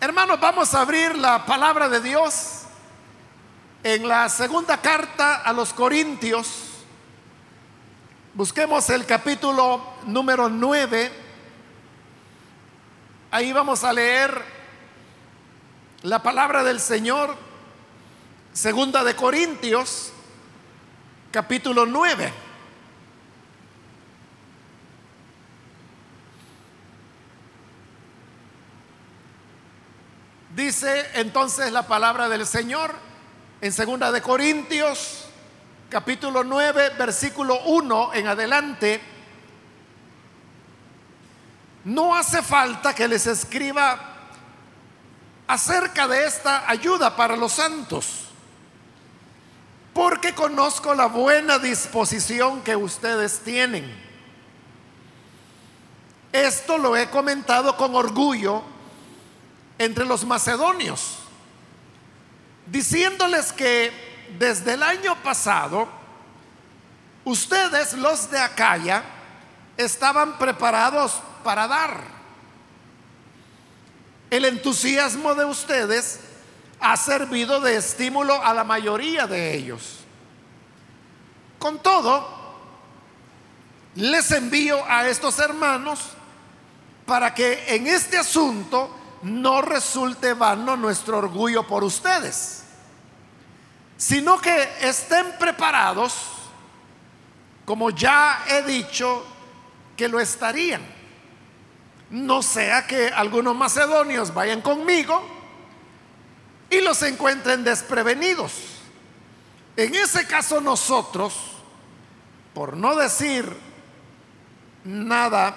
Hermanos, vamos a abrir la palabra de Dios en la segunda carta a los Corintios. Busquemos el capítulo número 9. Ahí vamos a leer la palabra del Señor, segunda de Corintios, capítulo 9. Dice entonces la palabra del Señor en segunda de Corintios capítulo 9 versículo 1 en adelante no hace falta que les escriba acerca de esta ayuda para los santos, porque conozco la buena disposición que ustedes tienen. Esto lo he comentado con orgullo entre los macedonios, diciéndoles que desde el año pasado, ustedes los de Acaya estaban preparados para dar. El entusiasmo de ustedes ha servido de estímulo a la mayoría de ellos. Con todo, les envío a estos hermanos para que en este asunto no resulte vano nuestro orgullo por ustedes, sino que estén preparados, como ya he dicho, que lo estarían. No sea que algunos macedonios vayan conmigo y los encuentren desprevenidos. En ese caso nosotros, por no decir nada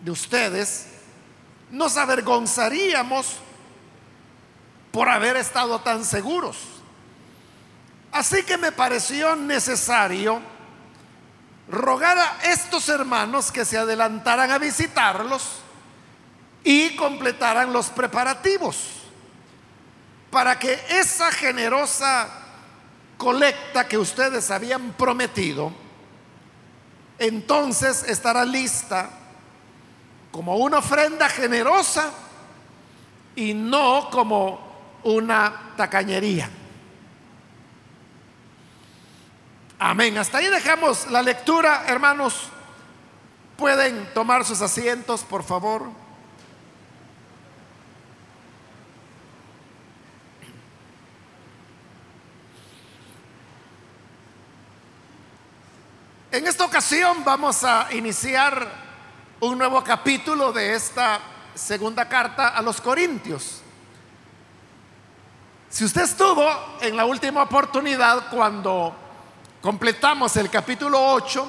de ustedes, nos avergonzaríamos por haber estado tan seguros. Así que me pareció necesario rogar a estos hermanos que se adelantaran a visitarlos y completaran los preparativos para que esa generosa colecta que ustedes habían prometido, entonces estará lista como una ofrenda generosa y no como una tacañería. Amén. Hasta ahí dejamos la lectura, hermanos. Pueden tomar sus asientos, por favor. En esta ocasión vamos a iniciar un nuevo capítulo de esta segunda carta a los Corintios. Si usted estuvo en la última oportunidad cuando completamos el capítulo 8,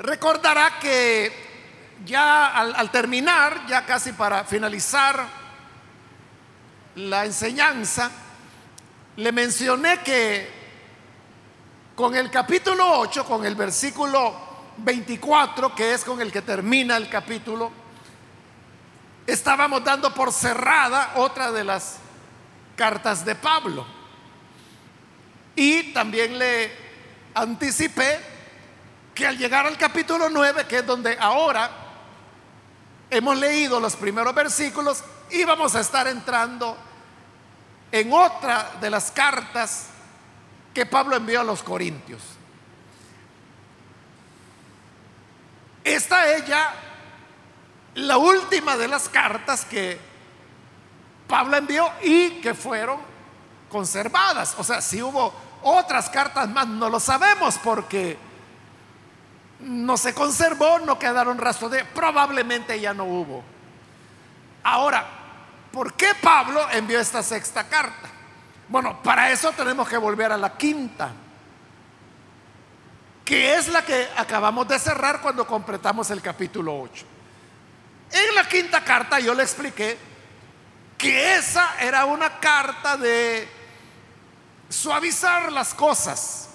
recordará que ya al, terminar, ya casi para finalizar la enseñanza, le mencioné que con el capítulo 8, con el versículo 24, que es con el que termina el capítulo, estábamos dando por cerrada otra de las cartas de Pablo. Y también le anticipé que al llegar al capítulo 9, que es donde ahora hemos leído los primeros versículos, íbamos a estar entrando en otra de las cartas que Pablo envió a los Corintios. Esta es ya la última de las cartas que Pablo envió y que fueron conservadas. O sea, si hubo otras cartas más, no lo sabemos porque no se conservó, no quedaron rastros de, probablemente ya no hubo. Ahora, ¿por qué Pablo envió esta sexta carta? Bueno, para eso tenemos que volver a la quinta que es la que acabamos de cerrar cuando completamos el capítulo 8. En la quinta carta yo le expliqué que esa era una carta de suavizar las cosas.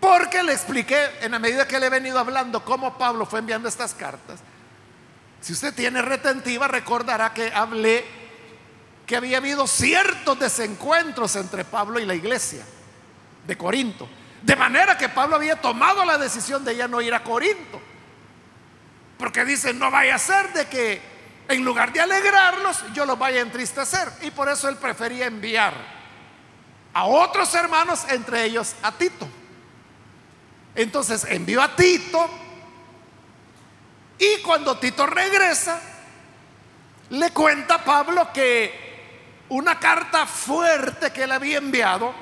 Porque le expliqué en la medida que le he venido hablando cómo Pablo fue enviando estas cartas. Si usted tiene retentiva, recordará que hablé que había habido ciertos desencuentros entre Pablo y la iglesia de Corinto. De manera que Pablo había tomado la decisión de ya no ir a Corinto. Porque dice, no vaya a ser de que en lugar de alegrarlos, yo los vaya a entristecer. Y por eso él prefería enviar a otros hermanos, entre ellos a Tito. Entonces envió a Tito y cuando Tito regresa, le cuenta a Pablo que una carta fuerte que él había enviado,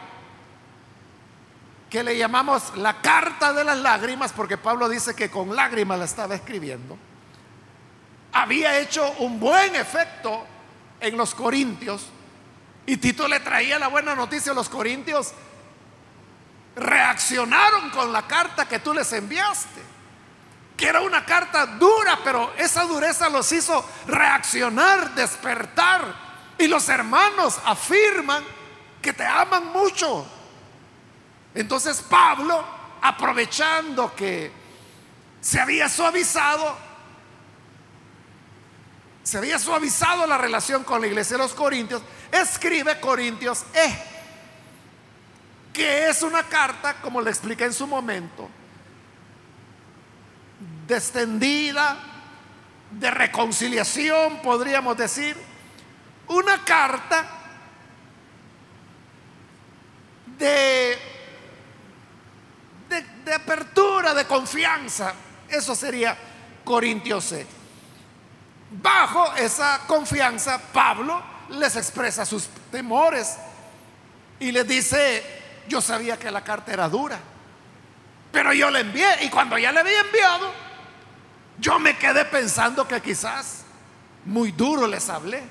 que le llamamos la carta de las lágrimas, porque Pablo dice que con lágrimas la estaba escribiendo, había hecho un buen efecto en los corintios. Y Tito le traía la buena noticia a los corintios. Reaccionaron con la carta que tú les enviaste. Que era una carta dura, pero esa dureza los hizo reaccionar, despertar. Y los hermanos afirman que te aman mucho. Entonces Pablo, aprovechando que se había suavizado, se había suavizado la relación con la iglesia de los Corintios, escribe Corintios E, que es una carta, como le expliqué en su momento, descendida, de reconciliación, podríamos decir, una carta de, de, apertura, de confianza. Eso sería Corintios E. Bajo esa confianza, Pablo les expresa sus temores y les dice, yo sabía que la carta era dura, pero yo la envié y cuando ya le había enviado, yo me quedé pensando que quizás muy duro les hablé.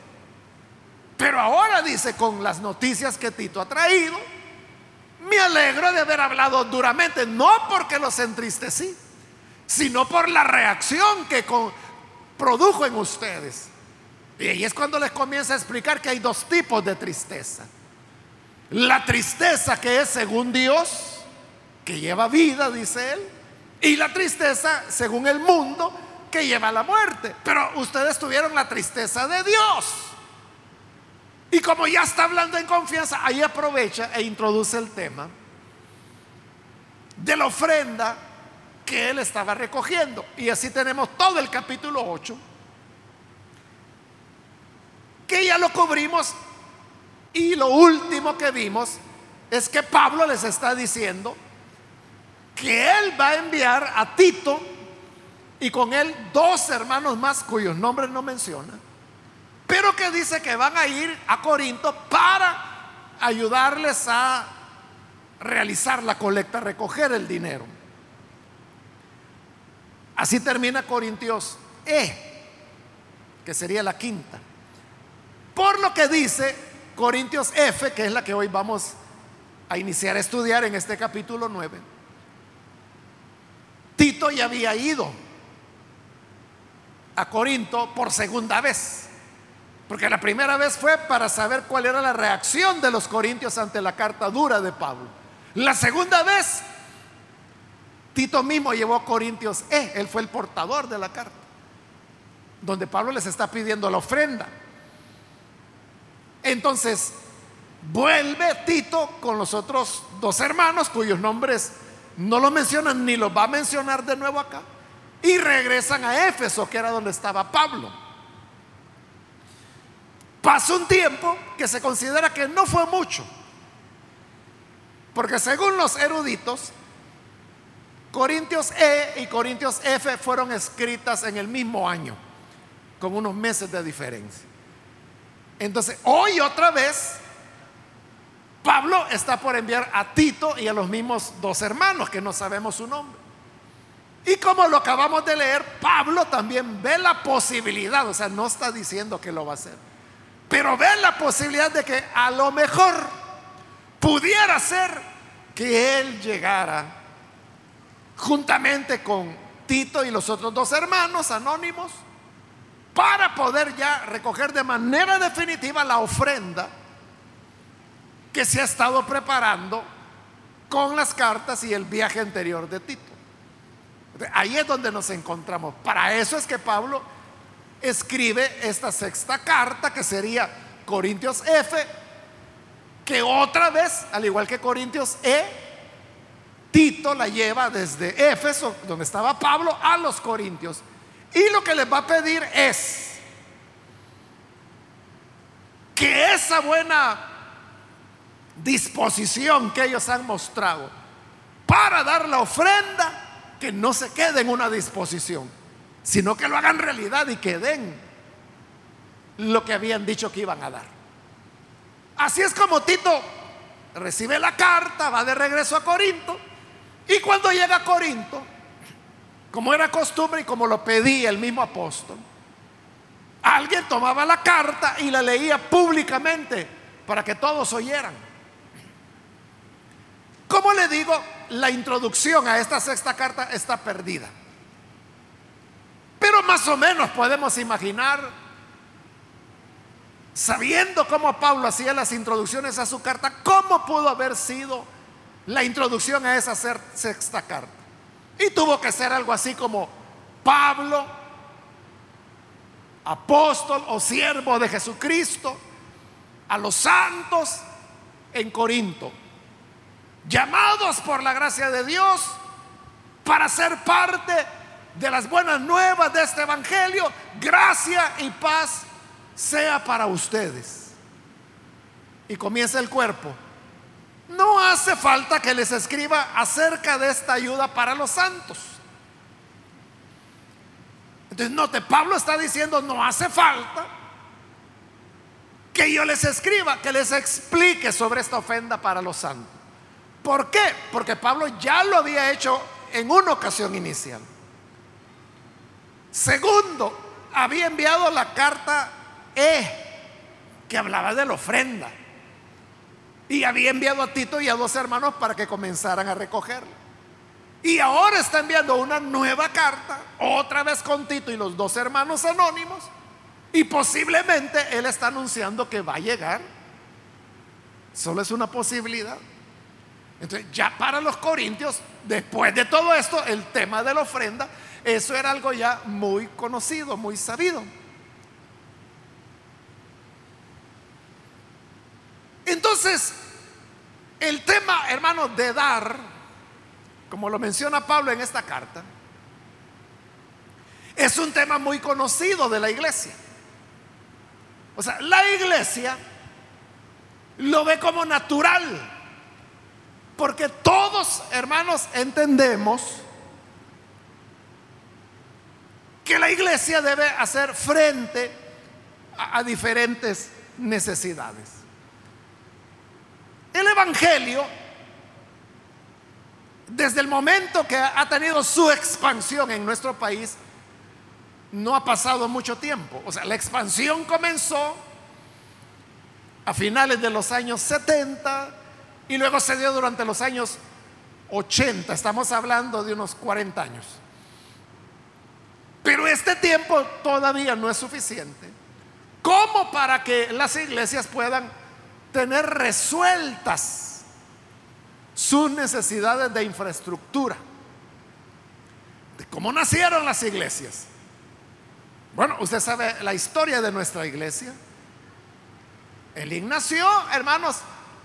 Pero ahora dice, con las noticias que Tito ha traído, me alegro de haber hablado duramente, no porque los entristecí, sino por la reacción que produjo en ustedes. Y ahí es cuando les comienza a explicar que hay dos tipos de tristeza. La tristeza que es según Dios, que lleva vida, dice él, y la tristeza según el mundo, que lleva la muerte. Pero ustedes tuvieron la tristeza de Dios. Y como ya está hablando en confianza, ahí aprovecha e introduce el tema de la ofrenda que él estaba recogiendo. Y así tenemos todo el capítulo 8, que ya lo cubrimos. Y lo último que vimos es que Pablo les está diciendo que él va a enviar a Tito y con él dos hermanos más cuyos nombres no menciona, pero que dice que van a ir a Corinto para ayudarles a realizar la colecta, recoger el dinero. Así termina Corintios E, que sería la quinta. Por lo que dice Corintios F, que es la que hoy vamos a iniciar a estudiar en este capítulo 9. Tito ya había ido a Corinto por segunda vez. Porque la primera vez fue para saber cuál era la reacción de los corintios ante la carta dura de Pablo. La segunda vez Tito mismo llevó a Corintios E, él fue el portador de la carta, donde Pablo les está pidiendo la ofrenda. Entonces, vuelve Tito con los otros dos hermanos cuyos nombres no lo mencionan ni los va a mencionar de nuevo acá. Y regresan a Éfeso, que era donde estaba Pablo. Pasó un tiempo que se considera que no fue mucho. Porque según los eruditos, Corintios E y Corintios F fueron escritas en el mismo año, con unos meses de diferencia. Entonces, hoy otra vez, Pablo está por enviar a Tito y a los mismos dos hermanos, que no sabemos su nombre. Y como lo acabamos de leer, Pablo también ve la posibilidad, o sea, no está diciendo que lo va a hacer, pero ve la posibilidad de que a lo mejor pudiera ser que él llegara juntamente con Tito y los otros dos hermanos anónimos, para poder ya recoger de manera definitiva la ofrenda que se ha estado preparando con las cartas y el viaje anterior de Tito. Ahí es donde nos encontramos. Para eso es que Pablo escribe esta sexta carta, que sería Corintios F, que otra vez, al igual que Corintios E, Tito la lleva desde Éfeso, donde estaba Pablo, a los Corintios. Y lo que les va a pedir es esa buena disposición que ellos han mostrado para dar la ofrenda, que no se quede en una disposición, sino que lo hagan realidad y que den lo que habían dicho que iban a dar. Así es como Tito recibe la carta, va de regreso a Corinto, y cuando llega a Corinto, como era costumbre y como lo pedía el mismo apóstol, alguien tomaba la carta y la leía públicamente para que todos oyeran. Como le digo, la introducción a esta sexta carta está perdida. Pero más o menos podemos imaginar, sabiendo cómo Pablo hacía las introducciones a su carta, cómo pudo haber sido la introducción a esa sexta carta. Y tuvo que ser algo así como Pablo, apóstol o siervo de Jesucristo, a los santos en Corinto llamados por la gracia de Dios para ser parte de las buenas nuevas de este Evangelio. Gracia y paz sea para ustedes. Y comienza el cuerpo. No hace falta que les escriba acerca de esta ayuda para los santos. Entonces, note, Pablo está diciendo, no hace falta que yo les escriba, que les explique sobre esta ofenda para los santos. ¿Por qué? Porque Pablo ya lo había hecho en una ocasión inicial. Segundo, había enviado la carta E, que hablaba de la ofrenda. Y había enviado a Tito y a dos hermanos para que comenzaran a recogerla. Y ahora está enviando una nueva carta, otra vez con Tito y los dos hermanos anónimos. Y posiblemente él está anunciando que va a llegar. Solo es una posibilidad. Entonces, ya para los corintios, después de todo esto, el tema de la ofrenda, eso era algo ya muy conocido, muy sabido. Entonces, el tema, hermanos, de dar, como lo menciona Pablo en esta carta, es un tema muy conocido de la iglesia. O sea, la iglesia lo ve como natural porque todos, hermanos, entendemos que la iglesia debe hacer frente a, diferentes necesidades. El Evangelio, desde el momento que ha tenido su expansión en nuestro país, no ha pasado mucho tiempo. O sea, la expansión comenzó a finales de los años 70, y luego se dio durante los años 80, estamos hablando de unos 40 años. Pero este tiempo todavía no es suficiente como para que las iglesias puedan tener resueltas sus necesidades de infraestructura. De cómo nacieron las iglesias. Bueno, usted sabe la historia de nuestra iglesia. El Ignacio, hermanos,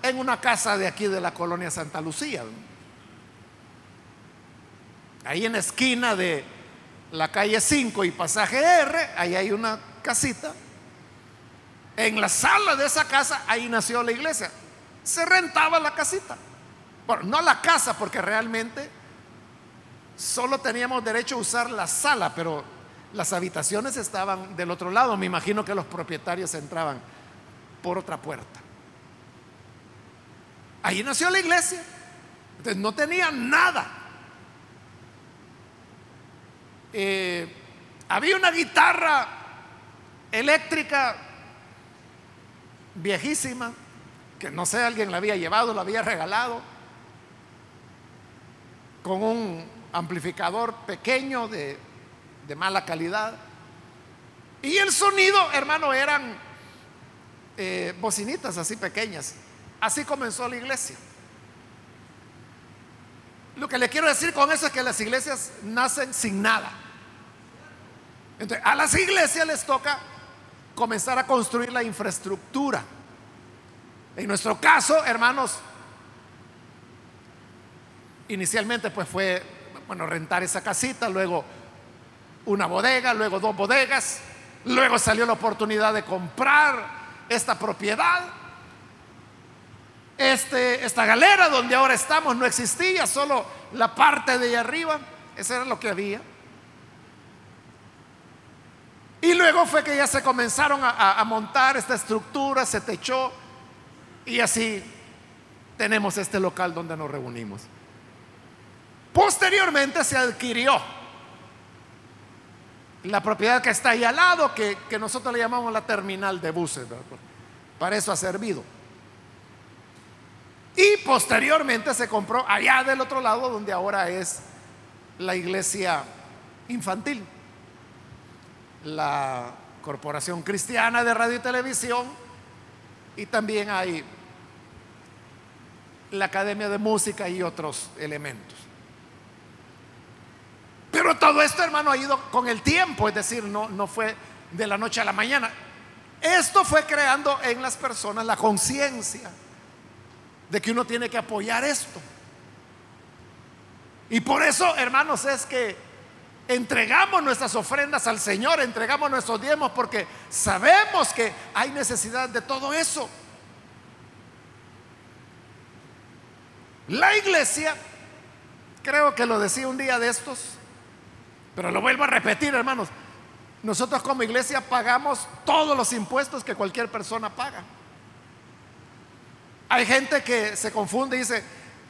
en una casa de aquí de la colonia Santa Lucía. Ahí en la esquina de la calle 5 y pasaje R, ahí hay una casita. En la sala de esa casa, ahí nació la iglesia. Se rentaba la casita. Bueno, no la casa, porque realmente solo teníamos derecho a usar la sala, pero las habitaciones estaban del otro lado. Me imagino que los propietarios entraban por otra puerta. Ahí nació la iglesia. Entonces no tenía nada. Eh, había una guitarra eléctrica viejísima, que no sé, alguien la había llevado, la había regalado, con un amplificador pequeño de, mala calidad. Y el sonido, hermano, eran eh, bocinitas así pequeñas. Así comenzó la iglesia. Lo que le quiero decir con eso es que las iglesias nacen sin nada. Entonces, a las iglesias les toca comenzar a construir la infraestructura. En nuestro caso, hermanos, inicialmente pues fue, bueno, rentar esa casita, luego una bodega, luego dos bodegas, luego salió la oportunidad de comprar esta propiedad. Este, esta galera donde ahora estamos no existía, solo la parte de allá arriba, eso era lo que había. Y luego fue que ya se comenzaron a, montar esta estructura, se techó y así tenemos este local donde nos reunimos. Posteriormente se adquirió la propiedad que está ahí al lado, que, nosotros le llamamos la terminal de buses. Para eso ha servido. Y posteriormente se compró allá del otro lado, donde ahora es la iglesia infantil la Corporación Cristiana de Radio y Televisión y también hay la Academia de Música y otros elementos. Pero todo esto, hermano, ha ido con el tiempo, es decir, no, no fue de la noche a la mañana. Esto fue creando en las personas la conciencia de que uno tiene que apoyar esto. Y por eso, hermanos, es que entregamos nuestras ofrendas al Señor, entregamos nuestros diezmos porque sabemos que hay necesidad de todo eso. La iglesia, creo que lo decía un día de estos, pero lo vuelvo a repetir, hermanos, nosotros como iglesia pagamos todos los impuestos que cualquier persona paga. Hay gente que se confunde y dice,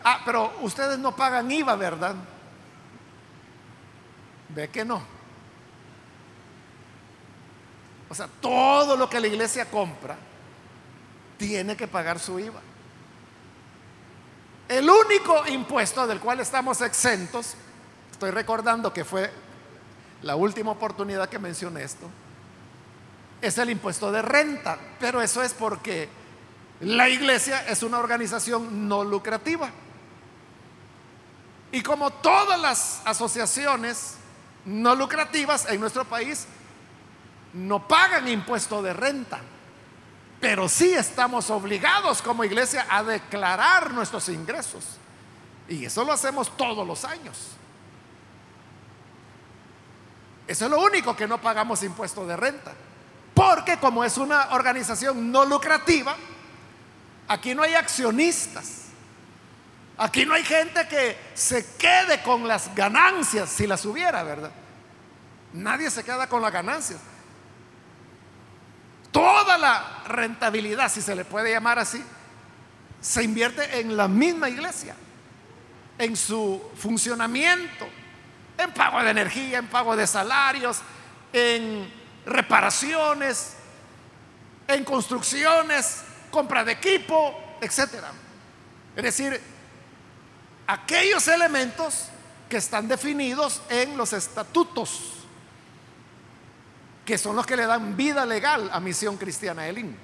ah, pero ustedes no pagan IVA, ¿verdad? Ve que no. O sea, todo lo que la iglesia compra tiene que pagar su IVA. El único impuesto del cual estamos exentos, estoy recordando que fue la última oportunidad que mencioné esto, es el impuesto de renta, pero eso es porque la iglesia es una organización no lucrativa. Y como todas las asociaciones no lucrativas en nuestro país no pagan impuesto de renta, pero sí estamos obligados como iglesia a declarar nuestros ingresos. Y eso lo hacemos todos los años. Eso es lo único que no pagamos impuesto de renta. Porque como es una organización no lucrativa, aquí no hay accionistas. Aquí no hay gente que se quede con las ganancias si las hubiera, ¿verdad? Nadie se queda con las ganancias. Toda la rentabilidad, si se le puede llamar así, se invierte en la misma iglesia, en su funcionamiento, en pago de energía, en pago de salarios, en reparaciones, en construcciones, compra de equipo, etcétera. Es decir, aquellos elementos que están definidos en los estatutos, que son los que le dan vida legal a Misión Cristiana Elín.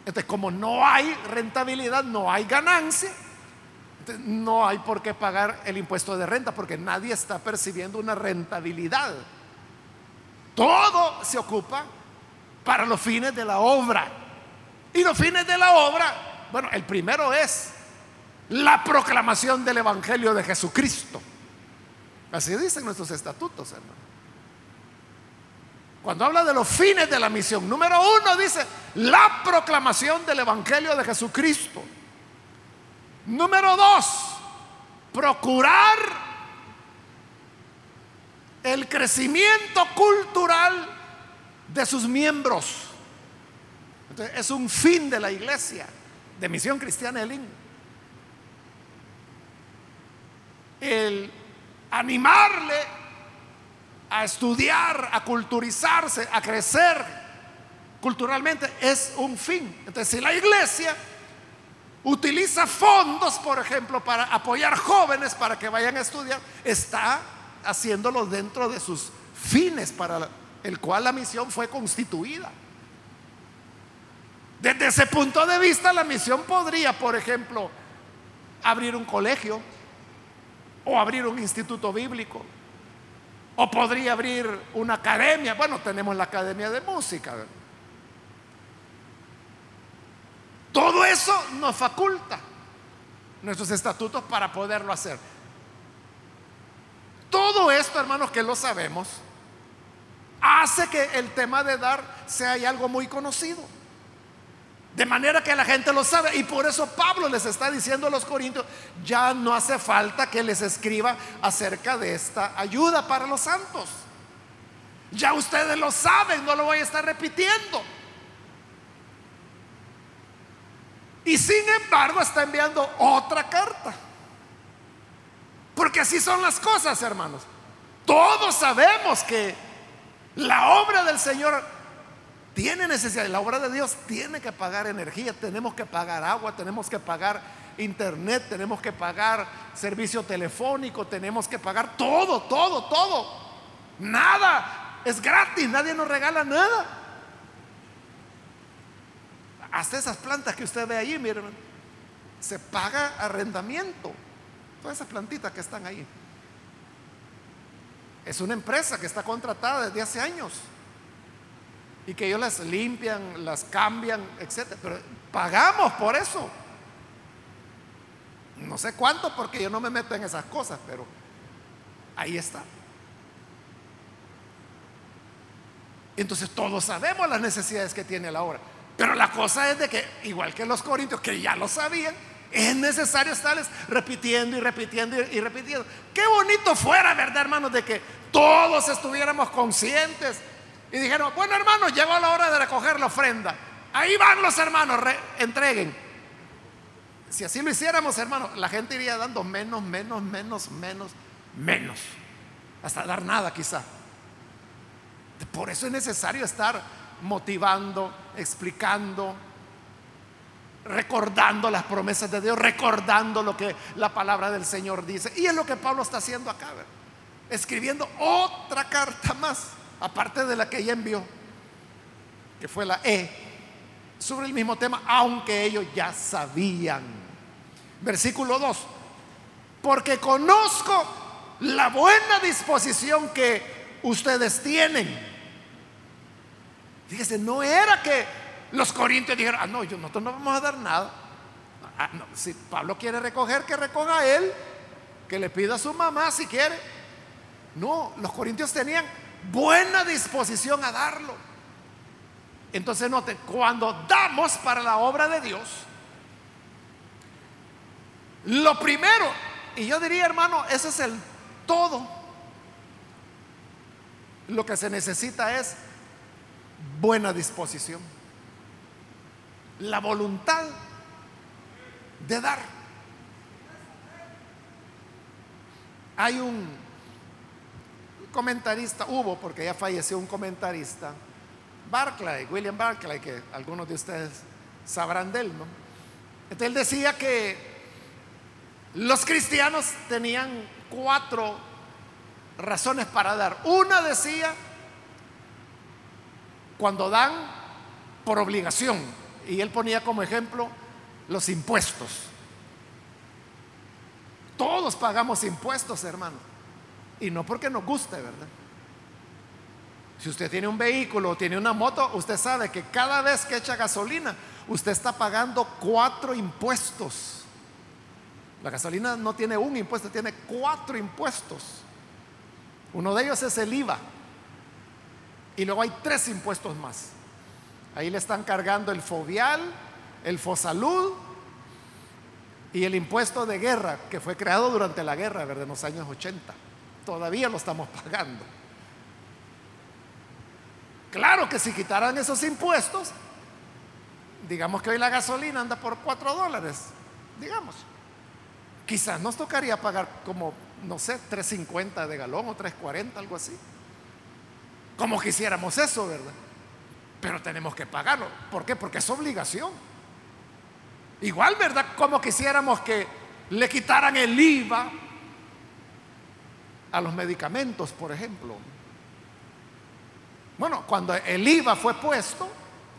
Entonces, como no hay rentabilidad, no hay ganancia, no hay por qué pagar el impuesto de renta, porque nadie está percibiendo una rentabilidad. Todo se ocupa para los fines de la obra. Y los fines de la obra, bueno, el primero es la proclamación del Evangelio de Jesucristo. Así dicen nuestros estatutos, hermano. Cuando habla de los fines de la misión, número uno dice la proclamación del Evangelio de Jesucristo. Número dos, procurar el crecimiento cultural de sus miembros. es un fin de la iglesia, de Misión Cristiana Elín. El animarle a estudiar, a culturizarse, a crecer culturalmente es un fin. Entonces, si la iglesia utiliza fondos, por ejemplo, para apoyar jóvenes para que vayan a estudiar, está haciéndolo dentro de sus fines para el cual la misión fue constituida. Desde ese punto de vista, la misión podría, por ejemplo, abrir un colegio o abrir un instituto bíblico, o podría abrir una academia. Bueno, tenemos la academia de música. Todo eso nos faculta nuestros estatutos para poderlo hacer. Todo esto, hermanos, que lo sabemos, hace que el tema de dar sea algo muy conocido. De manera que la gente lo sabe. Y por eso Pablo les está diciendo a los corintios, ya no hace falta que les escriba acerca de esta ayuda para los santos. Ya ustedes lo saben, no lo voy a estar repitiendo. Y sin embargo está enviando otra carta. Porque así son las cosas, hermanos. Todos sabemos que la obra del Señor tiene necesidad, la obra de Dios tiene que pagar energía, tenemos que pagar agua, tenemos que pagar internet, tenemos que pagar servicio telefónico, tenemos que pagar todo, todo, todo. Nada es gratis, nadie nos regala nada. Hasta esas plantas que usted ve allí, miren, se paga arrendamiento. Todas esas plantitas que están ahí. Es una empresa que está contratada desde hace años y que ellos las limpian, las cambian, etc. Pero pagamos por eso. No sé cuánto porque yo no me meto en esas cosas, pero ahí está. Entonces todos sabemos las necesidades que tiene la obra. Pero la cosa es de que, igual que los corintios, que ya lo sabían, es necesario estarles repitiendo y repitiendo y repitiendo. Qué bonito fuera, ¿verdad, hermanos? De que todos estuviéramos conscientes y dijeron, bueno, hermanos, llegó la hora de recoger la ofrenda. Ahí van los hermanos, entreguen. Si así lo hiciéramos, hermanos, la gente iría dando menos, menos, menos, menos, menos. Hasta dar nada quizá. Por eso es necesario estar motivando, explicando, recordando las promesas de Dios, recordando lo que la palabra del Señor dice. Y es lo que Pablo está haciendo acá, escribiendo otra carta más, aparte de la que ella envió, que fue la E, sobre el mismo tema, aunque ellos ya sabían. Versículo 2, porque conozco la buena disposición que ustedes tienen Fíjese, no era que los corintios dijeron, ah, no, nosotros no vamos a dar nada. Ah, si Pablo quiere recoger, que recoja él, que le pida a su mamá si quiere. No, los corintios tenían buena disposición a darlo. Entonces noten, cuando damos para la obra de Dios, lo primero, y yo diría hermano, ese es el todo, lo que se necesita es buena disposición, la voluntad de dar. Hay un comentarista, hubo, porque ya falleció un comentarista, Barclay, William Barclay, que algunos de ustedes sabrán de él, ¿no? Entonces él decía que los cristianos tenían cuatro razones para dar. Una decía, cuando dan por obligación. Y él ponía como ejemplo los impuestos. Todos pagamos impuestos, hermano. Y no porque nos guste, ¿verdad? Si usted tiene un vehículo o tiene una moto, usted sabe que cada vez que echa gasolina, usted está pagando cuatro impuestos. La gasolina no tiene un impuesto, tiene cuatro impuestos. Uno de ellos es el IVA. Y luego hay tres impuestos más. Ahí le están cargando el fobial, el fosalud y el impuesto de guerra que fue creado durante la guerra, ¿verdad? En los años 80. Todavía lo estamos pagando. Claro que si quitaran esos impuestos, digamos que hoy la gasolina anda por 4 dólares, digamos. Quizás nos tocaría pagar como, no sé, 3.50 de galón o 3.40, algo así. Como quisiéramos eso, ¿verdad? Pero tenemos que pagarlo. ¿Por qué? Porque es obligación. Igual, ¿verdad? Como quisiéramos que le quitaran el IVA a los medicamentos, por ejemplo. Bueno, cuando el IVA fue puesto,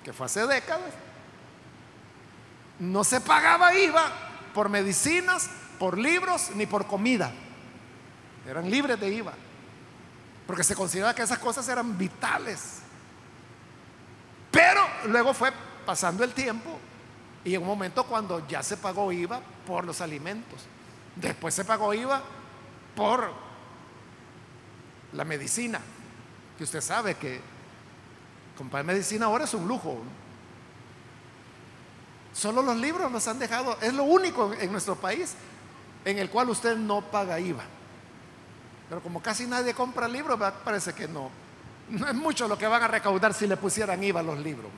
que fue hace décadas, no se pagaba IVA por medicinas, por libros, ni por comida. Eran libres de IVA porque se consideraba que esas cosas eran vitales. Pero luego fue pasando el tiempo y en un momento cuando ya se pagó IVA por los alimentos, después se pagó IVA por la medicina. que usted sabe que comprar medicina ahora es un lujo. Solo los libros nos han dejado, es lo único en nuestro país en el cual usted no paga IVA. Pero como casi nadie compra libros, parece que no. No es mucho lo que van a recaudar si le pusieran IVA a los libros.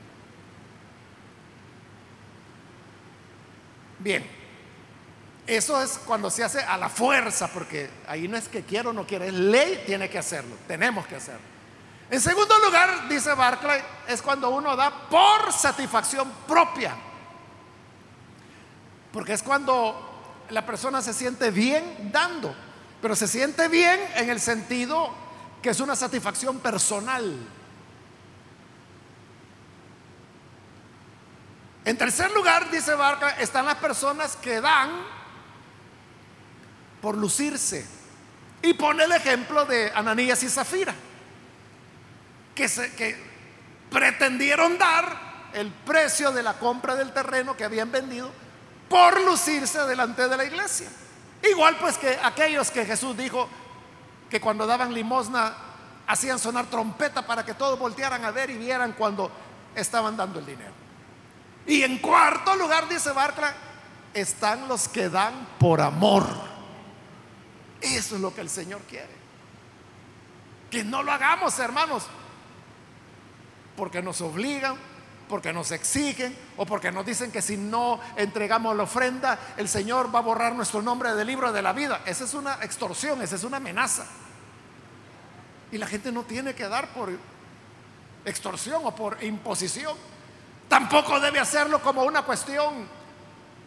Bien, eso es cuando se hace a la fuerza, porque ahí no es que quiero o no quiero, es ley, tiene que hacerlo, tenemos que hacerlo. En segundo lugar, dice Barclay, es cuando uno da por satisfacción propia. Porque es cuando la persona se siente bien dando, pero se siente bien en el sentido que es una satisfacción personal. En tercer lugar, dice Barca, están las personas que dan por lucirse. Y pone el ejemplo de Ananías y Zafira, que, que pretendieron dar el precio de la compra del terreno que habían vendido por lucirse delante de la iglesia. Igual pues que aquellos que Jesús dijo que cuando daban limosna hacían sonar trompeta para que todos voltearan a ver y vieran cuando estaban dando el dinero. Y en cuarto lugar, dice Barclay, están los que dan por amor. Eso es lo que el Señor quiere. Que no lo hagamos, hermanos, porque nos obligan, porque nos exigen o porque nos dicen que si no entregamos la ofrenda, el Señor va a borrar nuestro nombre del libro de la vida. Esa es una extorsión, esa es una amenaza. Y la gente no tiene que dar por extorsión o por imposición. Tampoco debe hacerlo como una cuestión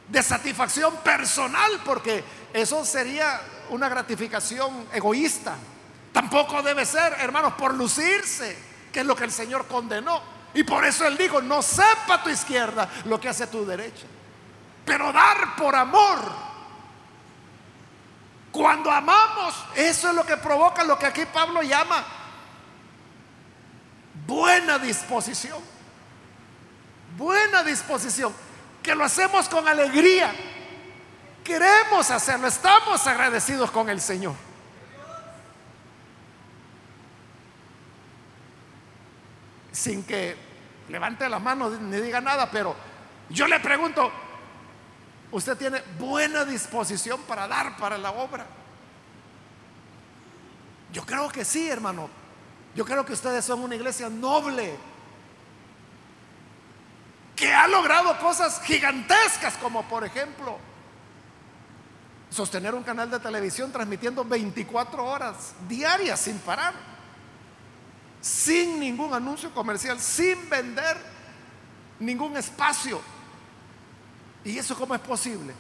de satisfacción personal, porque eso sería una gratificación egoísta. Tampoco debe ser, hermanos, por lucirse, que es lo que el Señor condenó. Y por eso él dijo, no sepa tu izquierda lo que hace tu derecha. Pero dar por amor. Cuando amamos, eso es lo que provoca lo que aquí Pablo llama buena disposición. Buena disposición. Que lo hacemos con alegría. Queremos hacerlo. Estamos agradecidos con el Señor. Sin que levante la mano ni diga nada, pero yo le pregunto, ¿usted tiene buena disposición para dar para la obra? Yo creo que sí, hermano. Yo creo que ustedes son una iglesia noble, que ha logrado cosas gigantescas, como por ejemplo, sostener un canal de televisión transmitiendo 24 horas diarias sin parar sin ningún anuncio comercial, sin vender ningún espacio. ¿Y eso cómo es posible?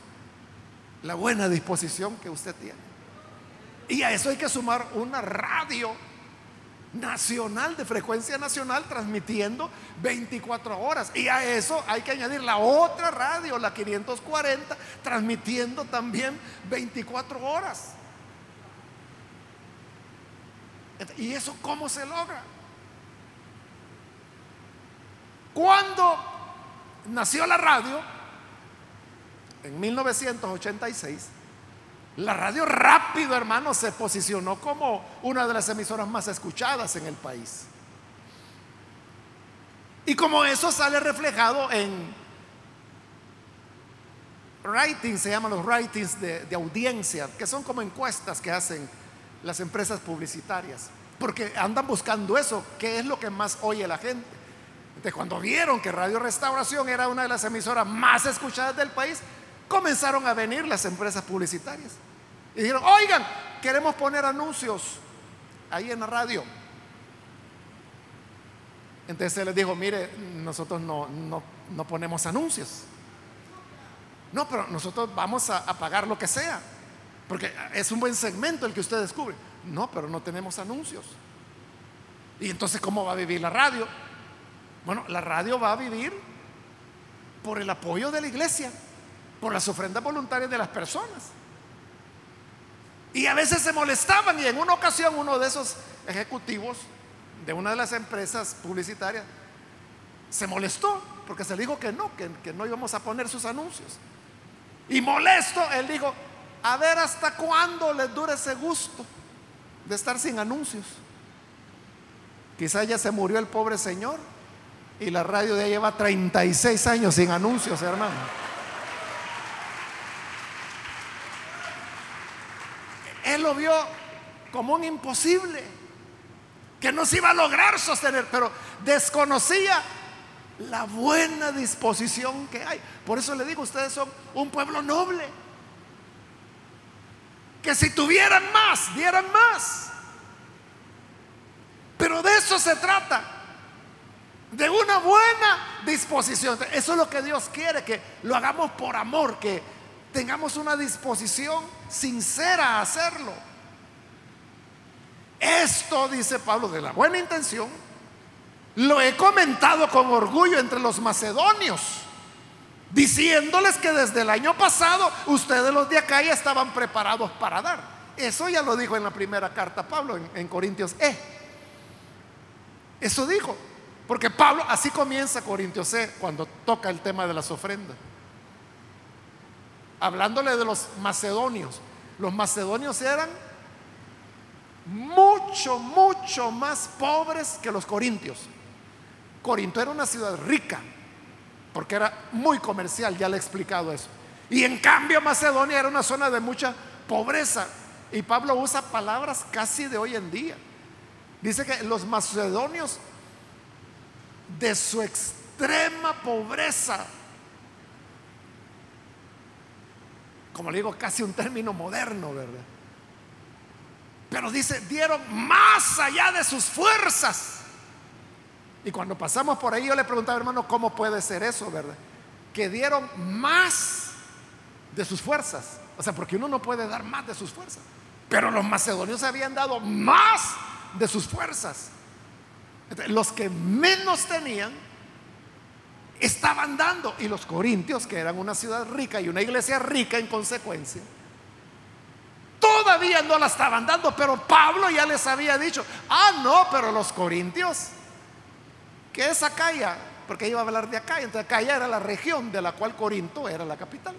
La buena disposición que usted tiene. Y a eso hay que sumar una radio nacional, de frecuencia nacional, transmitiendo 24 horas. Y a eso hay que añadir la otra radio, la 540, transmitiendo también 24 horas. ¿Y eso cómo se logra? Cuando nació la radio, en 1986, la radio rápido, hermano, se posicionó como una de las emisoras más escuchadas en el país. Y como eso sale reflejado en ratings, se llaman los ratings de, audiencia, que son como encuestas que hacen las empresas publicitarias, porque andan buscando eso, qué es lo que más oye la gente cuando vieron que Radio Restauración era una de las emisoras más escuchadas del país, comenzaron a venir las empresas publicitarias. Y dijeron, oigan, queremos poner anuncios ahí en la radio. Entonces se les dijo, mire, nosotros no, no, ponemos anuncios. No, pero nosotros vamos a, a, pagar lo que sea. Porque es un buen segmento el que usted descubre. No, pero no tenemos anuncios. Y entonces, ¿cómo va a vivir la radio? Bueno, la radio va a vivir por el apoyo de la iglesia, por las ofrendas voluntarias de las personas. Y a veces se molestaban y en una ocasión uno de esos ejecutivos de una de las empresas publicitarias se molestó porque se le dijo que no, que, no íbamos a poner sus anuncios. Y molesto, él dijo, a ver hasta cuándo les dure ese gusto de estar sin anuncios. Quizá ya se murió el pobre señor y la radio de ella lleva 36 años sin anuncios, hermano. Él lo vio como un imposible, que no se iba a lograr sostener, pero desconocía la buena disposición que hay. Por eso le digo, ustedes son un pueblo noble. Que si tuvieran más, dieran más. Pero de eso se trata. De una buena disposición. Eso es lo que Dios quiere, que lo hagamos por amor, que tengamos una disposición sincera a hacerlo. Esto, dice Pablo, de la buena intención, lo he comentado con orgullo entre los macedonios, diciéndoles que desde el año pasado ustedes los de acá ya estaban preparados para dar. Eso ya lo dijo en la primera carta Pablo en, Corintios E. Eso dijo, porque Pablo así comienza Corintios E cuando toca el tema de las ofrendas. Hablándole de los macedonios. Los macedonios eran mucho, mucho más pobres que los corintios. Corinto era una ciudad rica, porque era muy comercial, ya le he explicado eso. Y en cambio Macedonia era una zona de mucha pobreza. Y Pablo usa palabras casi de hoy en día. Dice que los macedonios, de su extrema pobreza, como le digo, casi un término moderno, ¿verdad? Pero dice, dieron más allá de sus fuerzas. Y cuando pasamos por ahí, yo le preguntaba, hermano, ¿cómo puede ser eso, verdad? Que dieron más de sus fuerzas. O sea, porque uno no puede dar más de sus fuerzas. Pero los macedonios habían dado más de sus fuerzas. los que menos tenían estaban dando. Y los corintios, que eran una ciudad rica y una iglesia rica en consecuencia, todavía no la estaban dando. Pero Pablo ya les había dicho, ah, no, pero los corintios que es Acaya, porque iba a hablar de Acaya, entonces Acaya era la región de la cual Corinto era la capital.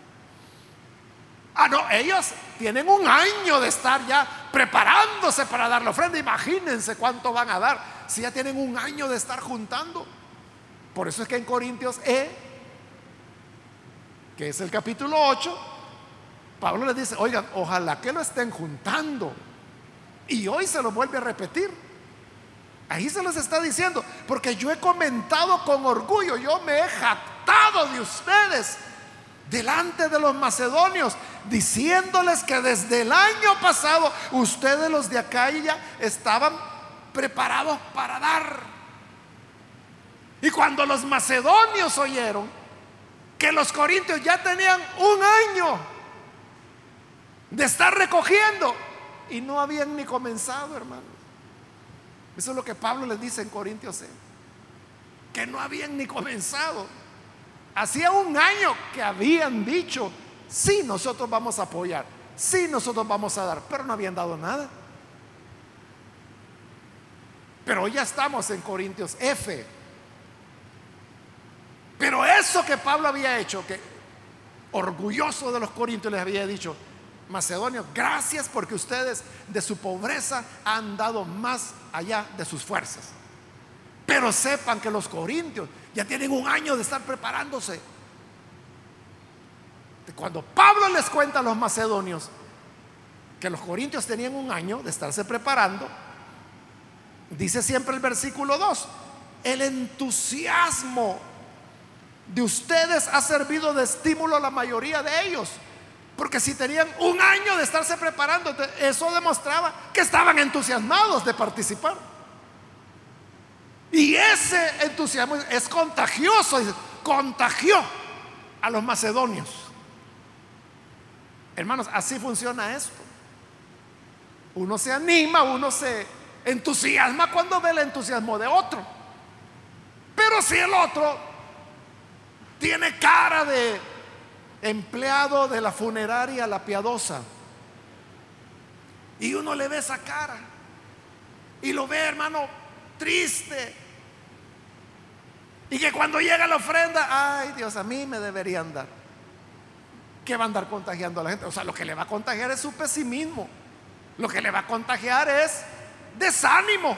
Ah, no, ellos tienen un año de estar ya preparándose para dar la ofrenda. Imagínense cuánto van a dar si ya tienen un año de estar juntando. Por eso es que en Corintios E, que es el capítulo 8, Pablo les dice, oigan, ojalá que lo estén juntando. Y hoy se lo vuelve a repetir. Ahí se los está diciendo, porque yo he comentado con orgullo, yo me he jactado de ustedes delante de los macedonios, diciéndoles que desde el año pasado ustedes los de acá ya estaban preparados para dar. Y cuando los macedonios oyeron que los corintios ya tenían un año de estar recogiendo y no habían ni comenzado, hermano. Eso es lo que Pablo les dice en Corintios Que no habían ni comenzado. Hacía un año que habían dicho, sí, nosotros vamos a apoyar, sí, nosotros vamos a dar, pero no habían dado nada. Pero hoy ya estamos en Corintios F. Pero eso que Pablo había hecho, que orgulloso de los corintios les había dicho, Macedonio, gracias porque ustedes de su pobreza han dado más allá de sus fuerzas. Pero sepan que los corintios ya tienen un año de estar preparándose. Cuando Pablo les cuenta a los macedonios que los corintios tenían un año de estarse preparando, dice siempre el versículo 2, el entusiasmo de ustedes ha servido de estímulo a la mayoría de ellos. Porque si tenían un año de estarse preparando, eso demostraba que estaban entusiasmados de participar. Y ese entusiasmo es contagioso, contagió a los macedonios. Hermanos, así funciona esto. Uno se anima, uno se entusiasma cuando ve el entusiasmo de otro. Pero si el otro tiene cara de empleado de la funeraria La Piadosa. Y uno le ve esa cara. Y lo ve, hermano, triste. Y que cuando llega la ofrenda, ay Dios, a mí me deberían dar. ¿Qué va a andar contagiando a la gente? O sea, lo que le va a contagiar es su pesimismo. Lo que le va a contagiar es desánimo.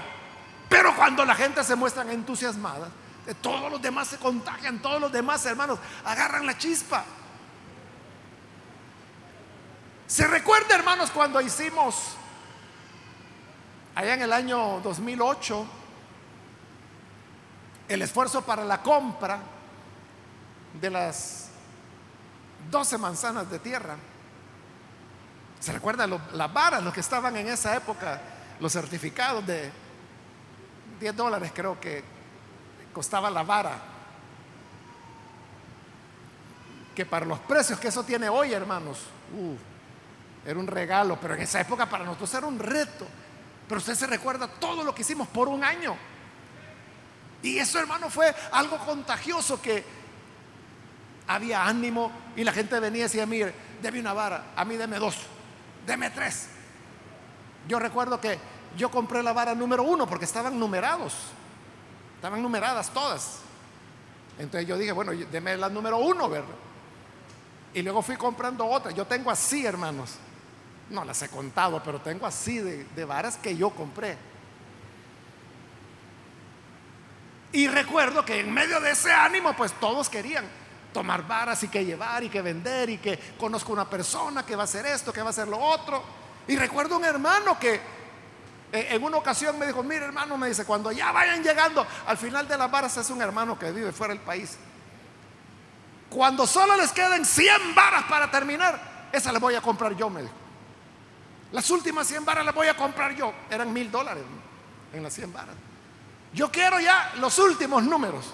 Pero cuando la gente se muestra entusiasmada, todos los demás se contagian, todos los demás hermanos agarran la chispa. Se recuerda, hermanos, cuando hicimos allá en el año 2008 el esfuerzo para la compra de las 12 manzanas de tierra. ¿Se recuerda las varas, los que estaban en esa época, los certificados de 10 dólares creo que costaba la vara? Que para los precios que eso tiene hoy, hermanos, uh, era un regalo, pero en esa época para nosotros era un reto. Pero usted se recuerda todo lo que hicimos por un año. Y eso, hermano, fue algo contagioso que había ánimo y la gente venía y decía, mire, deme una vara, a mí deme dos, deme tres. Yo recuerdo que yo compré la vara número uno porque estaban numerados, estaban numeradas todas. Entonces yo dije, bueno, deme la número uno, ¿verdad? Y luego fui comprando otra. Yo tengo así, hermanos. No las he contado, pero tengo así de, de varas que yo compré. Y recuerdo que en medio de ese ánimo, pues todos querían tomar varas y que llevar y que vender y que conozco una persona que va a hacer esto, que va a hacer lo otro. Y recuerdo un hermano que en una ocasión me dijo, mire hermano, me dice, cuando ya vayan llegando al final de las varas es un hermano que vive fuera del país. Cuando solo les queden 100 varas para terminar, esa les voy a comprar yo, me dijo. Las últimas 100 varas las voy a comprar yo. Eran mil dólares en las 100 varas. Yo quiero ya los últimos números.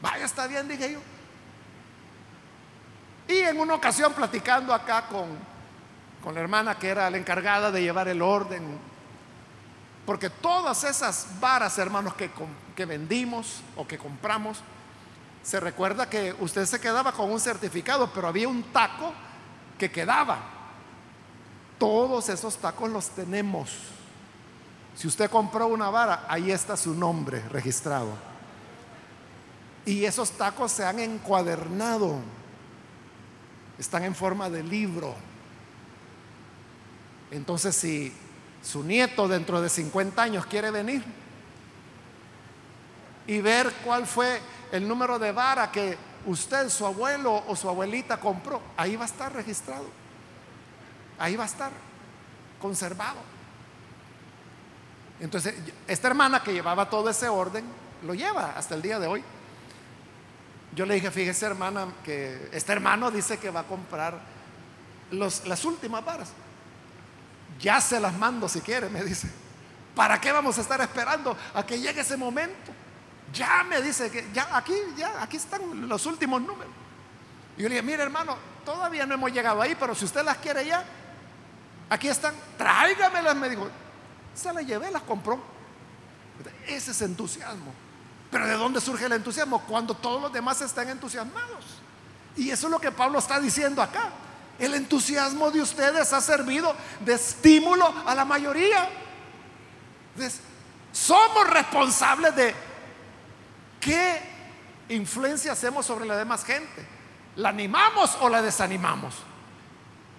Vaya, está bien, dije yo. Y en una ocasión platicando acá con, con la hermana que era la encargada de llevar el orden, porque todas esas varas, hermanos, que, vendimos o que compramos, se recuerda que usted se quedaba con un certificado, pero había un taco que quedaba. Todos esos tacos los tenemos. Si usted compró una vara, ahí está su nombre registrado. Y esos tacos se han encuadernado. Están en forma de libro. Entonces, si su nieto dentro de 50 años quiere venir y ver cuál fue el número de vara que usted, su abuelo o su abuelita compró, ahí va a estar registrado. Ahí va a estar conservado. Entonces, esta hermana que llevaba todo ese orden, lo lleva hasta el día de hoy. Yo le dije, fíjese hermana, que este hermano dice que va a comprar las últimas varas. Ya se las mando si quiere, me dice. ¿Para qué vamos a estar esperando a que llegue ese momento? Ya me dice que ya aquí, ya aquí están los últimos números. Y yo le dije, mire hermano, todavía no hemos llegado ahí, pero si usted las quiere ya, aquí están, tráigamelas, me dijo. Se las llevé, las compró. Ese es entusiasmo. Pero ¿de dónde surge el entusiasmo? Cuando todos los demás están entusiasmados. Y eso es lo que Pablo está diciendo acá. El entusiasmo de ustedes ha servido de estímulo a la mayoría. somos responsables de qué influencia hacemos sobre la demás gente. ¿La animamos o la desanimamos?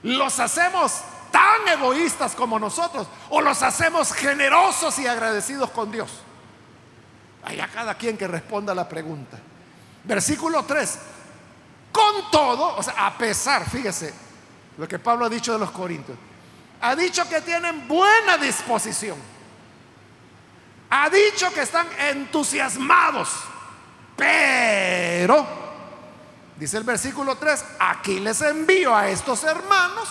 ¿Los hacemos tan egoístas como nosotros o los hacemos generosos y agradecidos con Dios? Hay a cada quien que responda la pregunta. Versículo 3. Con todo, o sea, a pesar, fíjese lo que Pablo ha dicho de los Corintios, ha dicho que tienen buena disposición, ha dicho que están entusiasmados, pero, dice el versículo 3, aquí les envío a estos hermanos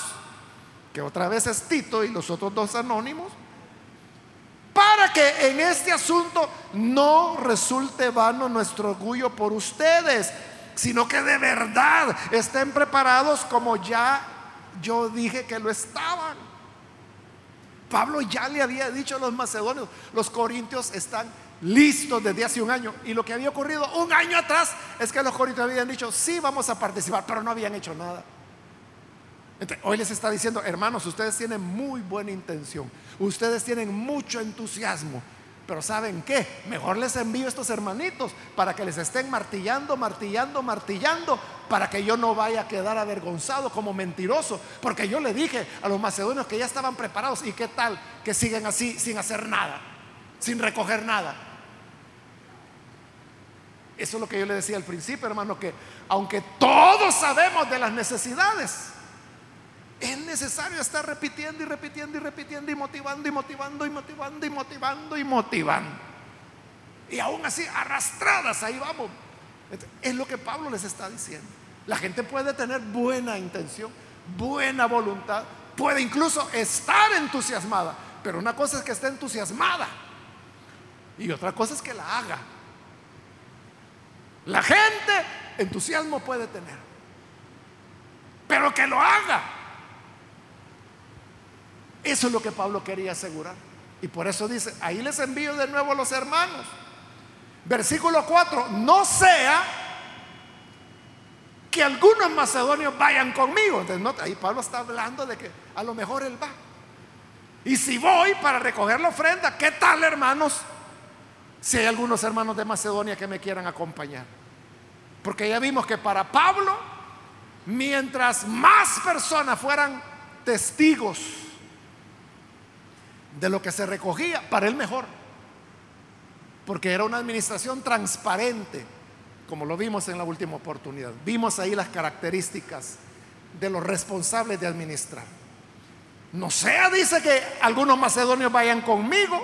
que otra vez es Tito y los otros dos anónimos, para que en este asunto no resulte vano nuestro orgullo por ustedes, sino que de verdad estén preparados como ya yo dije que lo estaban. Pablo ya le había dicho a los macedonios, los corintios están listos desde hace un año. Y lo que había ocurrido un año atrás es que los corintios habían dicho, sí, vamos a participar, pero no habían hecho nada hoy les está diciendo, hermanos, ustedes tienen muy buena intención, ustedes tienen mucho entusiasmo, pero ¿saben qué? Mejor les envío a estos hermanitos para que les estén martillando, martillando, martillando, para que yo no vaya a quedar avergonzado como mentiroso, porque yo le dije a los macedonios que ya estaban preparados y qué tal que siguen así sin hacer nada. sin recoger nada. Eso es lo que yo le decía al principio, hermano, que aunque todos sabemos de las necesidades, es necesario estar repitiendo y repitiendo y repitiendo y motivando y motivando y motivando y motivando y motivando. Y aún así, arrastradas, ahí vamos. Es lo que Pablo les está diciendo. La gente puede tener buena intención, buena voluntad, puede incluso estar entusiasmada, pero una cosa es que esté entusiasmada y otra cosa es que la haga. La gente entusiasmo puede tener, pero que lo haga. Eso es lo que Pablo quería asegurar. Y por eso dice, ahí les envío de nuevo a los hermanos. Versículo 4, no sea que algunos macedonios vayan conmigo. Entonces, ahí Pablo está hablando de que a lo mejor él va. Y si voy para recoger la ofrenda, ¿qué tal hermanos? Si hay algunos hermanos de Macedonia que me quieran acompañar. Porque ya vimos que para Pablo, mientras más personas fueran testigos de lo que se recogía, para él mejor. Porque era una administración transparente, como lo vimos en la última oportunidad. Vimos ahí las características de los responsables de administrar. No sea, dice que algunos macedonios vayan conmigo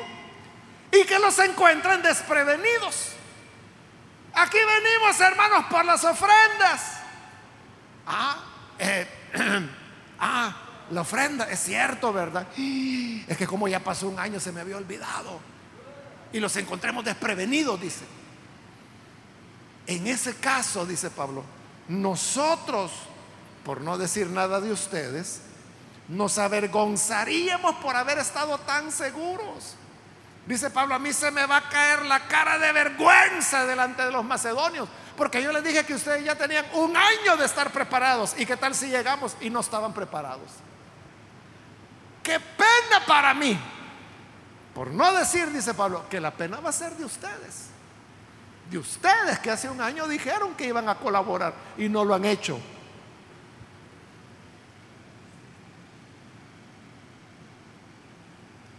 y que los encuentren desprevenidos. Aquí venimos, hermanos, por las ofrendas. Ah, eh, ah, la ofrenda, es cierto, ¿verdad? Es que como ya pasó un año se me había olvidado. Y los encontremos desprevenidos, dice. En ese caso, dice Pablo, nosotros, por no decir nada de ustedes, nos avergonzaríamos por haber estado tan seguros. Dice Pablo, a mí se me va a caer la cara de vergüenza delante de los macedonios, porque yo les dije que ustedes ya tenían un año de estar preparados. ¿Y qué tal si llegamos y no estaban preparados? Qué pena para mí. Por no decir, dice Pablo, que la pena va a ser de ustedes. De ustedes que hace un año dijeron que iban a colaborar y no lo han hecho.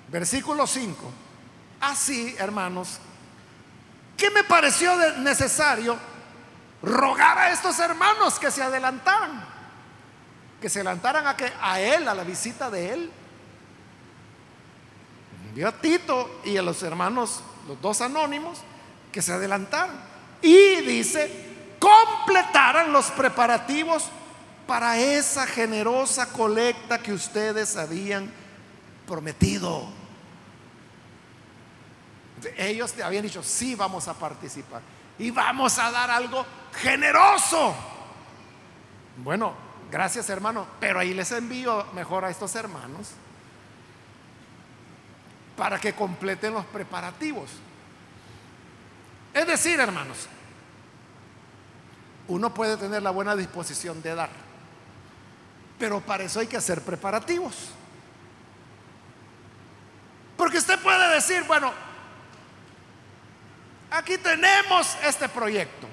Versículo 5. Así, hermanos, ¿qué me pareció necesario rogar a estos hermanos que se adelantaran? Que se adelantaran a, que, a él, a la visita de él. Envió a Tito y a los hermanos, los dos anónimos, que se adelantaran. Y dice, completaran los preparativos para esa generosa colecta que ustedes habían prometido. Ellos te habían dicho, sí vamos a participar y vamos a dar algo generoso. Bueno, gracias hermano, pero ahí les envío mejor a estos hermanos para que completen los preparativos. Es decir, hermanos, uno puede tener la buena disposición de dar, pero para eso hay que hacer preparativos. Porque usted puede decir, bueno, aquí tenemos este proyecto.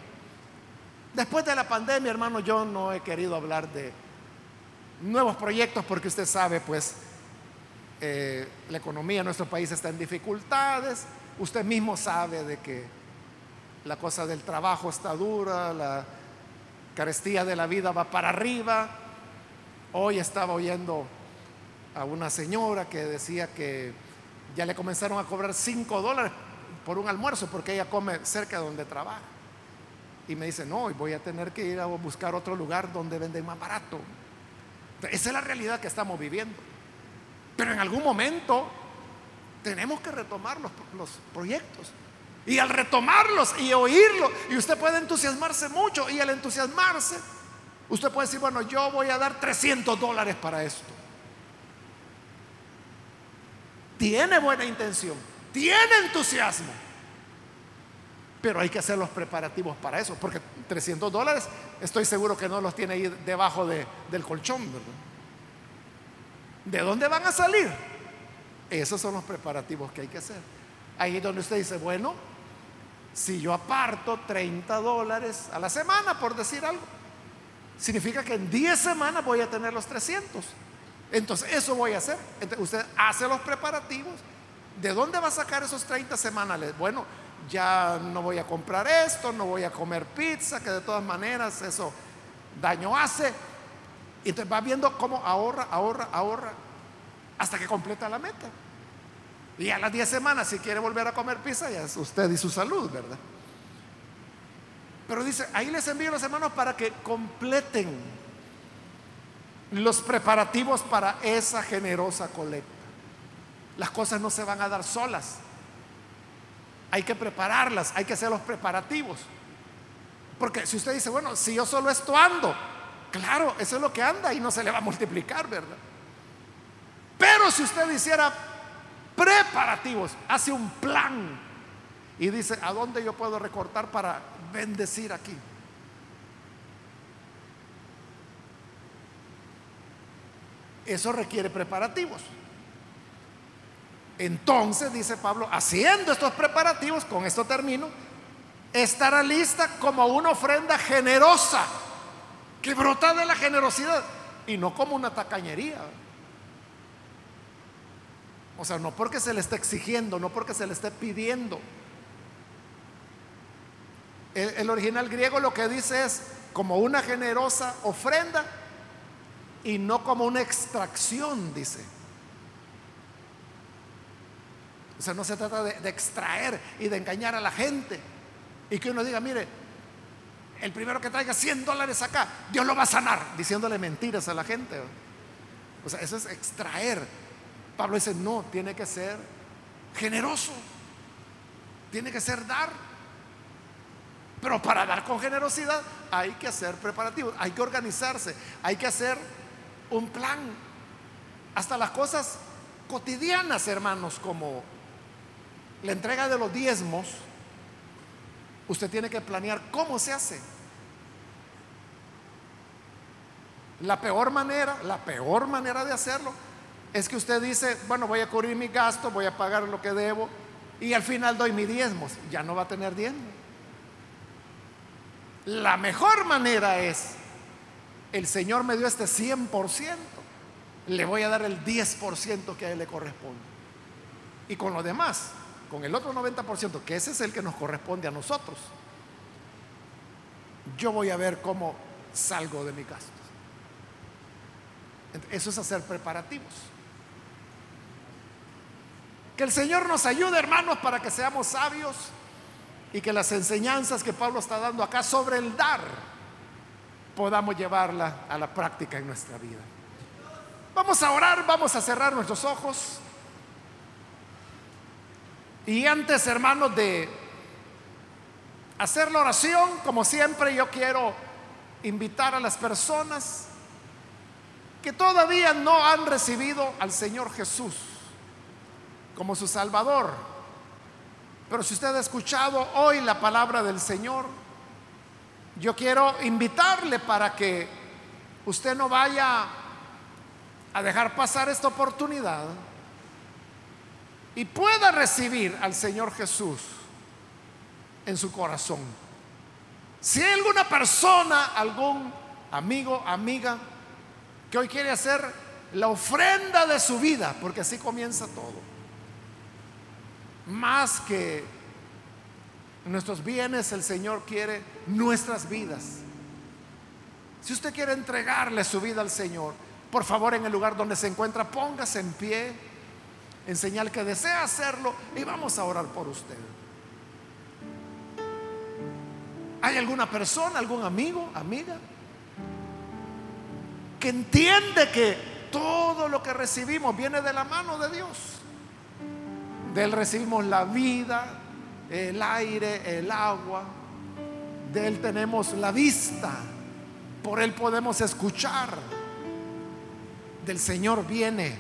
Después de la pandemia, hermano, yo no he querido hablar de nuevos proyectos porque usted sabe, pues, eh, la economía de nuestro país está en dificultades. Usted mismo sabe de que la cosa del trabajo está dura, la carestía de la vida va para arriba. Hoy estaba oyendo a una señora que decía que ya le comenzaron a cobrar 5 dólares por un almuerzo porque ella come cerca de donde trabaja. Y me dice, no, voy a tener que ir a buscar otro lugar donde venden más barato. Esa es la realidad que estamos viviendo. Pero en algún momento tenemos que retomar los, proyectos. Y al retomarlos y oírlo, y usted puede entusiasmarse mucho, y al entusiasmarse, usted puede decir, bueno, yo voy a dar 300 dólares para esto. Tiene buena intención, tiene entusiasmo, pero hay que hacer los preparativos para eso, porque 300 dólares estoy seguro que no los tiene ahí debajo del colchón, ¿De dónde van a salir? Esos son los preparativos que hay que hacer. Ahí es donde usted dice, bueno, si yo aparto 30 dólares a la semana, por decir algo, significa que en 10 semanas voy a tener los 300. Entonces, eso voy a hacer. usted hace los preparativos ¿de dónde va a sacar esos 30 semanales? Bueno, ya no voy a comprar esto, no voy a comer pizza, que de todas maneras eso daño hace. Y entonces va viendo cómo ahorra, ahorra, ahorra, hasta que completa la meta. Y a las 10 semanas, si quiere volver a comer pizza, ya es usted y su salud, ¿verdad? Pero dice, ahí les envío los hermanos para que completen los preparativos para esa generosa colecta. Las cosas no se van a dar solas. Hay que prepararlas, hay que hacer los preparativos. Porque si usted dice, bueno, si yo solo esto ando, claro, eso es lo que anda y no se le va a multiplicar, ¿verdad? Pero si usted hiciera preparativos, hace un plan y dice, ¿a dónde yo puedo recortar para bendecir aquí? Eso requiere preparativos. Entonces, dice Pablo, haciendo estos preparativos, con esto termino, estará lista como una ofrenda generosa, que brota de la generosidad y no como una tacañería. O sea, no porque se le esté exigiendo, no porque se le esté pidiendo. El, original griego lo que dice es como una generosa ofrenda y no como una extracción, dice. O sea, no se trata de, de extraer y de engañar a la gente. Y que uno diga, mire, el primero que traiga 100 dólares acá, Dios lo va a sanar, diciéndole mentiras a la gente. O sea, eso es extraer. Pablo dice, no, tiene que ser generoso, tiene que ser dar. Pero para dar con generosidad hay que hacer preparativos, hay que organizarse, hay que hacer un plan. Hasta las cosas cotidianas, hermanos, como la entrega de los diezmos, usted tiene que planear cómo se hace. La peor manera, la peor manera de hacerlo es que usted dice, bueno, voy a cubrir mi gasto, voy a pagar lo que debo y al final doy mi diezmos. Ya no va a tener diezmo. La mejor manera es, el Señor me dio este 100%, le voy a dar el 10% que a Él le corresponde. Y con lo demás, con el otro 90%, que ese es el que nos corresponde a nosotros, yo voy a ver cómo salgo de mi gasto. Eso es hacer preparativos. Que el Señor nos ayude, hermanos, para que seamos sabios y que las enseñanzas que Pablo está dando acá sobre el dar podamos llevarla a la práctica en nuestra vida. Vamos a orar, vamos a cerrar nuestros ojos. Y antes, hermanos, de hacer la oración, como siempre, yo quiero invitar a las personas que todavía no han recibido al Señor Jesús como su Salvador. Pero si usted ha escuchado hoy la palabra del Señor, yo quiero invitarle para que usted no vaya a dejar pasar esta oportunidad y pueda recibir al Señor Jesús en su corazón. Si hay alguna persona, algún amigo, amiga, que hoy quiere hacer la ofrenda de su vida, porque así comienza todo más que nuestros bienes, el Señor quiere nuestras vidas. Si usted quiere entregarle su vida al Señor, por favor en el lugar donde se encuentra, póngase en pie en señal que desea hacerlo y vamos a orar por usted. ¿Hay alguna persona, algún amigo, amiga, que entiende que todo lo que recibimos viene de la mano de Dios? De Él recibimos la vida, el aire, el agua. De Él tenemos la vista. Por Él podemos escuchar. Del Señor viene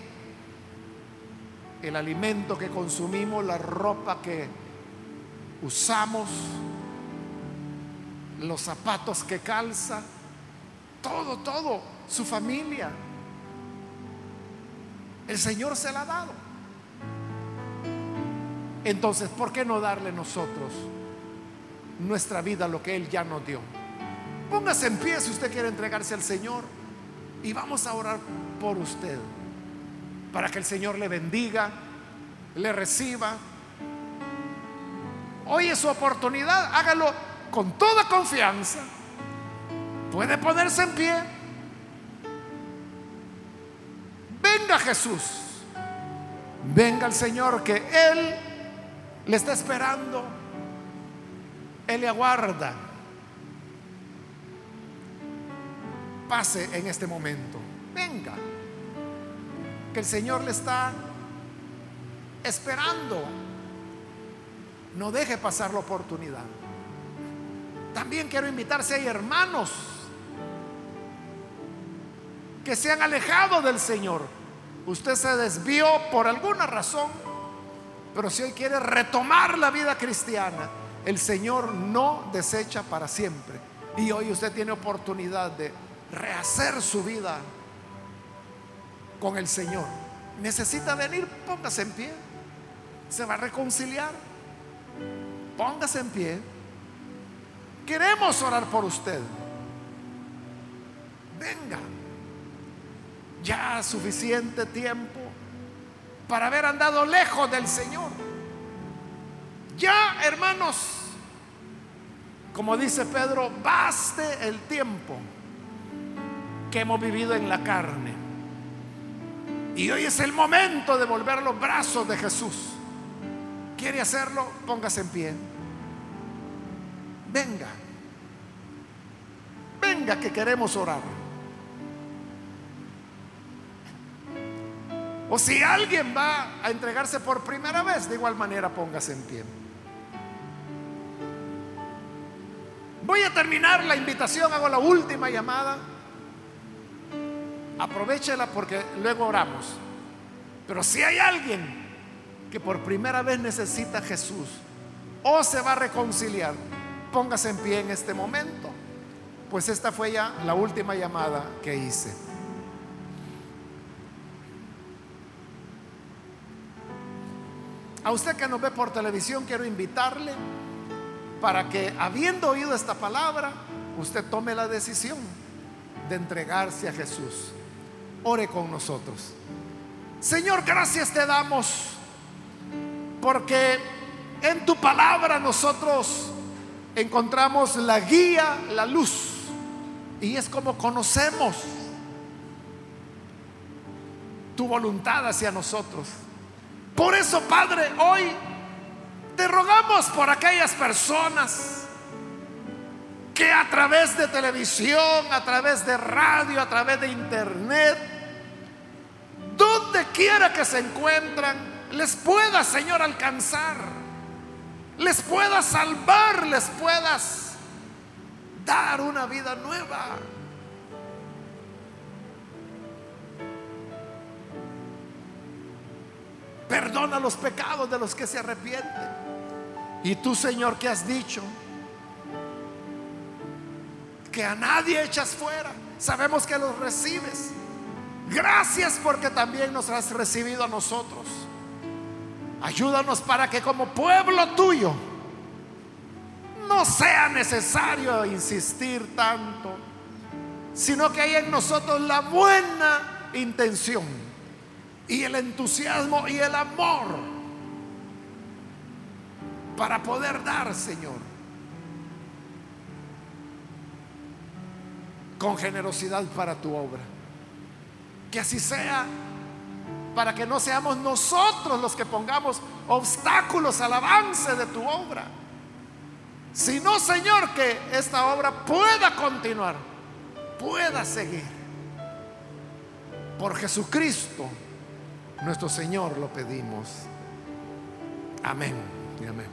el alimento que consumimos, la ropa que usamos, los zapatos que calza, todo, todo, su familia. El Señor se la ha dado. Entonces, ¿por qué no darle nosotros nuestra vida lo que Él ya nos dio? Póngase en pie si usted quiere entregarse al Señor y vamos a orar por usted para que el Señor le bendiga, le reciba. Hoy es su oportunidad, hágalo con toda confianza. Puede ponerse en pie. Venga Jesús. Venga el Señor que Él le está esperando. Él le aguarda. Pase en este momento. Venga. Que el Señor le está esperando. No deje pasar la oportunidad. También quiero invitar si hay hermanos que se han alejado del Señor. Usted se desvió por alguna razón, pero si hoy quiere retomar la vida cristiana, el Señor no desecha para siempre. Y hoy usted tiene oportunidad de rehacer su vida con el Señor. Necesita venir, póngase en pie. Se va a reconciliar. Póngase en pie. Queremos orar por usted. Venga. Ya suficiente tiempo para haber andado lejos del Señor. Ya, hermanos, como dice Pedro, baste el tiempo que hemos vivido en la carne. Y hoy es el momento de volver los brazos de Jesús. ¿Quiere hacerlo? Póngase en pie. Venga. Venga que queremos orar. O si alguien va a entregarse por primera vez, de igual manera póngase en pie. Voy a terminar la invitación, hago la última llamada. Aprovechela porque luego oramos. Pero si hay alguien que por primera vez necesita a Jesús o se va a reconciliar, póngase en pie en este momento. Pues esta fue ya la última llamada que hice. A usted que nos ve por televisión, quiero invitarle para que, habiendo oído esta palabra, usted tome la decisión de entregarse a Jesús. Ore con nosotros. Señor, gracias te damos porque en tu palabra nosotros encontramos la guía, la luz. Y es como conocemos tu voluntad hacia nosotros. Por eso, Padre, hoy te rogamos por aquellas personas que a través de televisión, a través de radio, a través de internet, donde quiera que se encuentran, les pueda, Señor, alcanzar, les pueda salvar, les puedas dar una vida nueva. Perdona los pecados de los que se arrepienten. Y tú, Señor, que has dicho que a nadie echas fuera. Sabemos que los recibes. Gracias porque también nos has recibido a nosotros. Ayúdanos para que como pueblo tuyo no sea necesario insistir tanto, sino que haya en nosotros la buena intención y el entusiasmo y el amor para poder dar, Señor, con generosidad para tu obra. Que así sea, para que no seamos nosotros los que pongamos obstáculos al avance de tu obra, sino, Señor, que esta obra pueda continuar, pueda seguir. Por Jesucristo nuestro Señor lo pedimos. Amén y amén.